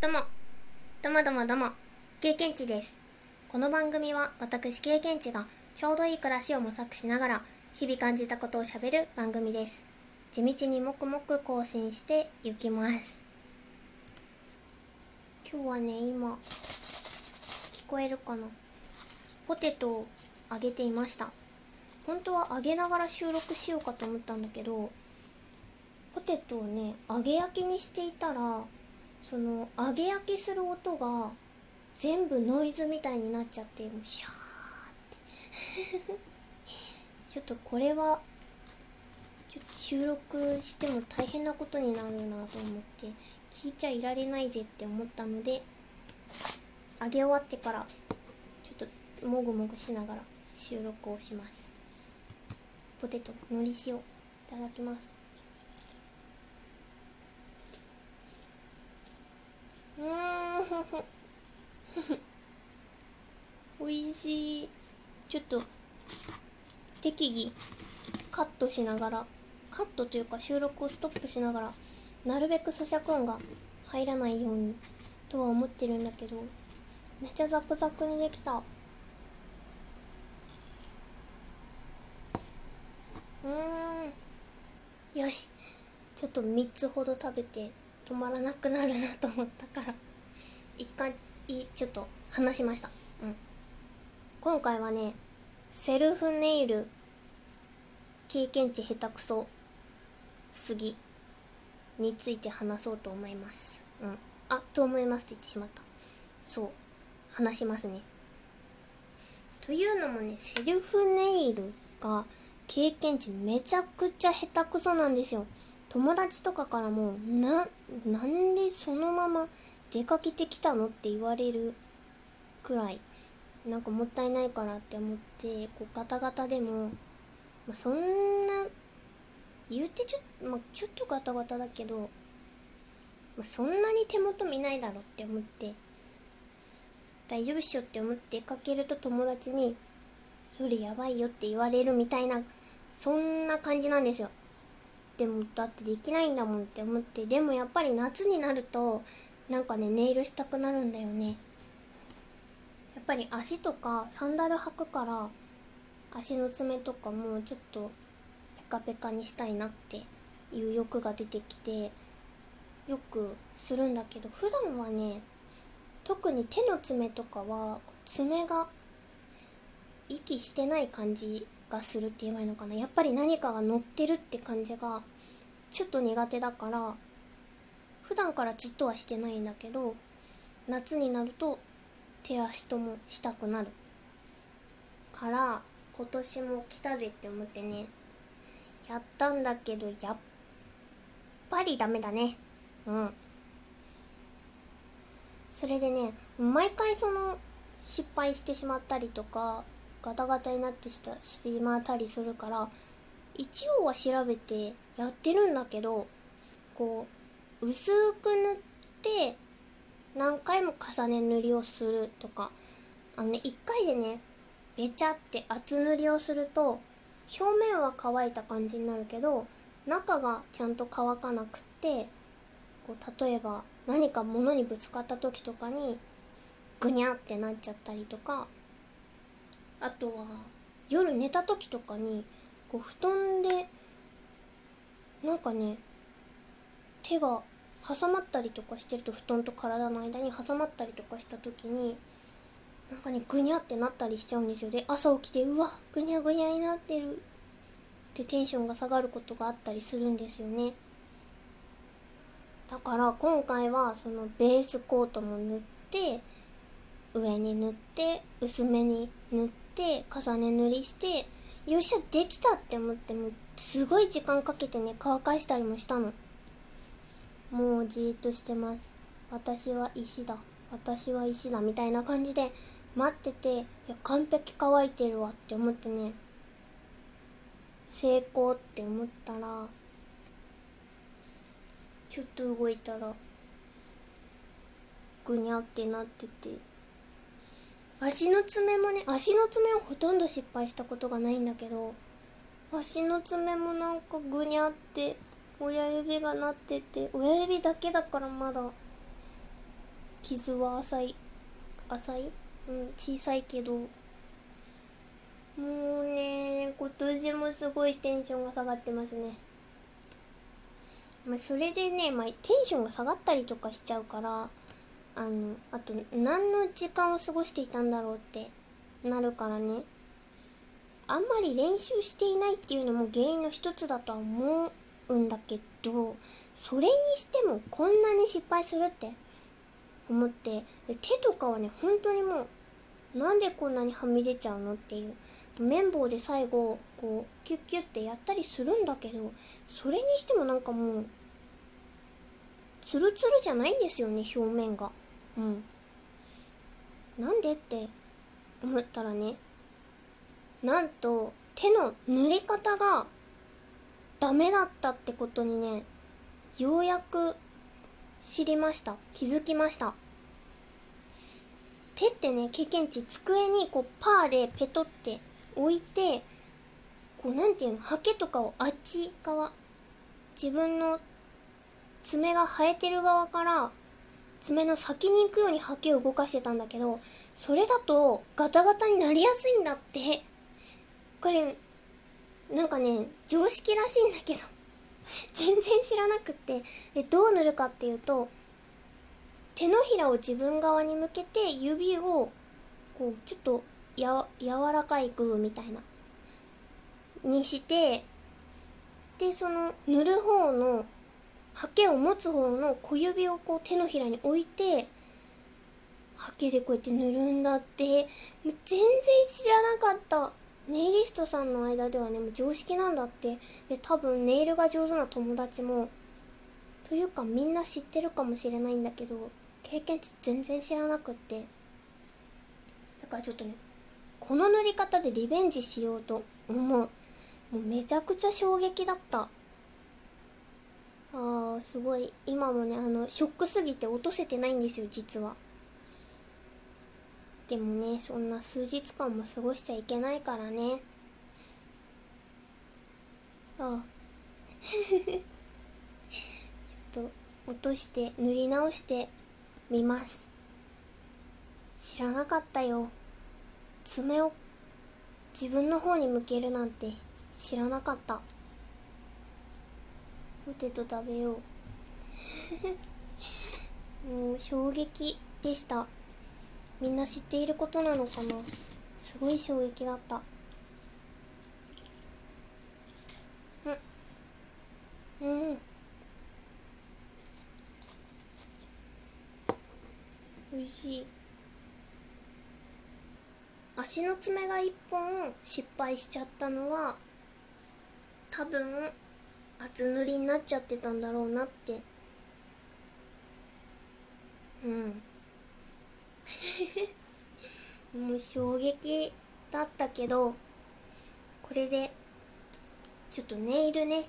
どうも、どうもどうもどうも、経験値です。この番組は私経験値がちょうどいい暮らしを模索しながら日々感じたことをしゃべる番組です。地道にもくもく更新していきます。今日はね、今、聞こえるかなポテトを揚げていました。本当は揚げながら収録しようかと思ったんだけど、ポテトをね揚げ焼きにしていたらその揚げ焼きする音が全部ノイズみたいになっちゃってもうシャーって。ちょっとこれは収録しても大変なことになるなと思って聞いちゃいられないぜって思ったので揚げ終わってからちょっともぐもぐしながら収録をします。ポテトのり塩いただきます。うんおいしい。ちょっと適宜カットしながらカットというか収録をストップしながらなるべく咀嚼音が入らないようにとは思ってるんだけどめっちゃザクザクにできた。うん。よし。ちょっと3つほど食べて。止まらなくなるなと思ったから一回ちょっと話しました。うん。今回はねセルフネイル経験値下手くそすぎについて話そうと思います。うん。あと思いますって言ってしまった。そう。話しますね。というのもねセルフネイルが経験値めちゃくちゃ下手くそなんですよ。友達とかからもななんでそのまま出かけてきたのって言われるくらいなんかもったいないからって思ってこうガタガタでも、まあ、そんな言うてちょ,、まあ、ちょっとガタガタだけど、まあ、そんなに手元見ないだろって思って大丈夫っしょって思って出かけると友達にそれやばいよって言われるみたいなそんな感じなんですよ。でもだってできないんだもんって思ってでもやっぱり夏になるとなんかねネイルしたくなるんだよね。やっぱり足とかサンダル履くから足の爪とかもちょっとペカペカにしたいなっていう欲が出てきてよくするんだけど普段はね特に手の爪とかは爪が息してない感じがするって言えばいいのかな。やっぱり何かが乗ってるって感じがちょっと苦手だから普段からずっとはしてないんだけど夏になると手足ともしたくなるから今年も来たぜって思ってねやったんだけどやっぱりダメだね。うん。それでね毎回その失敗してしまったりとかガタガタになってしたしまったりするから一応は調べてやってるんだけどこう薄く塗って何回も重ね塗りをするとかあのね1回でねべちゃって厚塗りをすると表面は乾いた感じになるけど中がちゃんと乾かなくってこう例えば何か物にぶつかった時とかにぐにゃってなっちゃったりとかあとは夜寝た時とかにこう布団でなんかね手が挟まったりとかしてると布団と体の間に挟まったりとかした時になんかねぐにゃってなったりしちゃうんですよ。で朝起きてうわぐにゃぐにゃになってる。ってテンションが下がることがあったりするんですよね。だから今回はそのベースコートも塗って上に塗って薄めに塗って重ね塗りしてよっしゃできたって思ってもすごい時間かけてね乾かしたりもしたの。もうじーっとしてます。私は石だ。私は石だ。みたいな感じで待ってていや完璧乾いてるわって思ってね。成功って思ったらちょっと動いたらぐにゃってなってて。足の爪もね足の爪はほとんど失敗したことがないんだけど足の爪もなんかぐにゃって親指がなってて親指だけだからまだ傷は浅い浅い？うん小さいけどもうね今年もすごいテンションが下がってますね。まあそれでね、まあ、テンションが下がったりとかしちゃうからあのあと何の時間を過ごしていたんだろうってなるからね。あんまり練習していないっていうのも原因の一つだとは思うんだけどそれにしてもこんなに失敗するって思って手とかはね本当にもうなんでこんなにはみ出ちゃうのっていう。綿棒で最後こうキュッキュッてやったりするんだけどそれにしてもなんかもうツルツルじゃないんですよね表面が。うん。なんでって思ったらねなんと手の塗り方がダメだったってことにねようやく知りました。気づきました。手ってね経験値机にこうパーでペトって置いてこうなんていうのハケとかをあっち側自分の爪が生えてる側から爪の先に行くようにハケを動かしてたんだけどそれだとガタガタになりやすいんだって。これなんかね常識らしいんだけど 全然知らなくって。えどう塗るかっていうと手のひらを自分側に向けて指をこうちょっとや柔らかいグーみたいな。にしてでその塗る方のハケを持つ方の小指をこう手のひらに置いてハケでこうやって塗るんだって。もう全然知らなかった。ネイリストさんの間ではねもう常識なんだって。で多分ネイルが上手な友達もというかみんな知ってるかもしれないんだけど経験値全然知らなくって。だからちょっとねこの塗り方でリベンジしようと思う。もうめちゃくちゃ衝撃だった。あーすごい。今もねあのショックすぎて落とせてないんですよ実は。でもねそんな数日間も過ごしちゃいけないからね。ああ ちょっと落として塗り直してみます。知らなかったよ。爪を自分の方に向けるなんて知らなかった。ポテト食べよう。もう衝撃でした。みんな知っていることなのかな？すごい衝撃だった。うん。うん。美味しい。足の爪が1本失敗しちゃったのは多分厚塗りになっちゃってたんだろうなって。うん。もう衝撃だったけどこれでちょっとネイルね。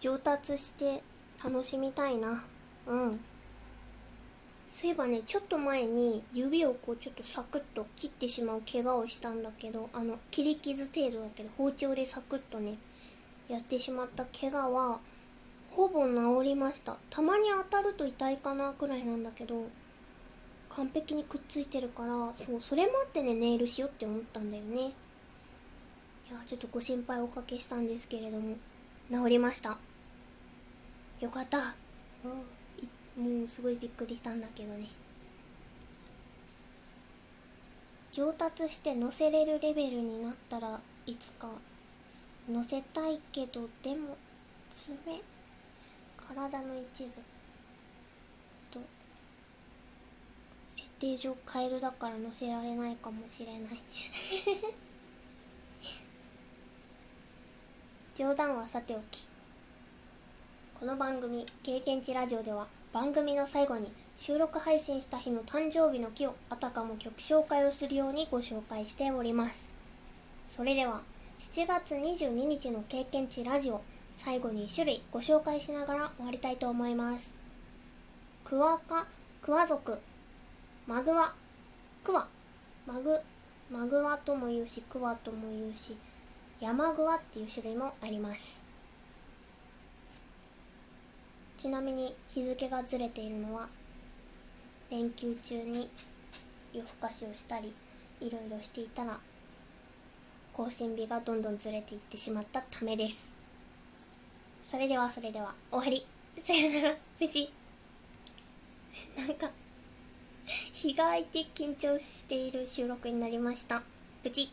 上達して楽しみたいな。うん。そういえばねちょっと前に指をこうちょっとサクッと切ってしまう怪我をしたんだけどあの切り傷程度だけど包丁でサクッとねやってしまった怪我はほぼ治りました。たまに当たると痛いかなくらいなんだけど完璧にくっついてるからそうそれもあってねネイルしようって思ったんだよね。いやちょっとご心配おかけしたんですけれども治りました。よかった。もうすごいびっくりしたんだけどね。上達して乗せれるレベルになったらいつか乗せたいけどでも爪体の一部。と設定上カエルだから乗せられないかもしれない。冗談はさておき。この番組「経験値ラジオ」では番組の最後に収録配信した日の誕生日の木をあたかも曲紹介をするようにご紹介しております。それでは7月22日の経験値ラジオ最後に1種類ご紹介しながら終わりたいと思います。クワカクワ族マグワクワ。マグマグワとも言うしクワとも言うしヤマグワっていう種類もあります。ちなみに日付がずれているのは連休中に夜更かしをしたりいろいろしていたら更新日がどんどんずれていってしまったためです。それではそれでは終わり。さよなら無事 なんか日が空いて緊張している収録になりました。無事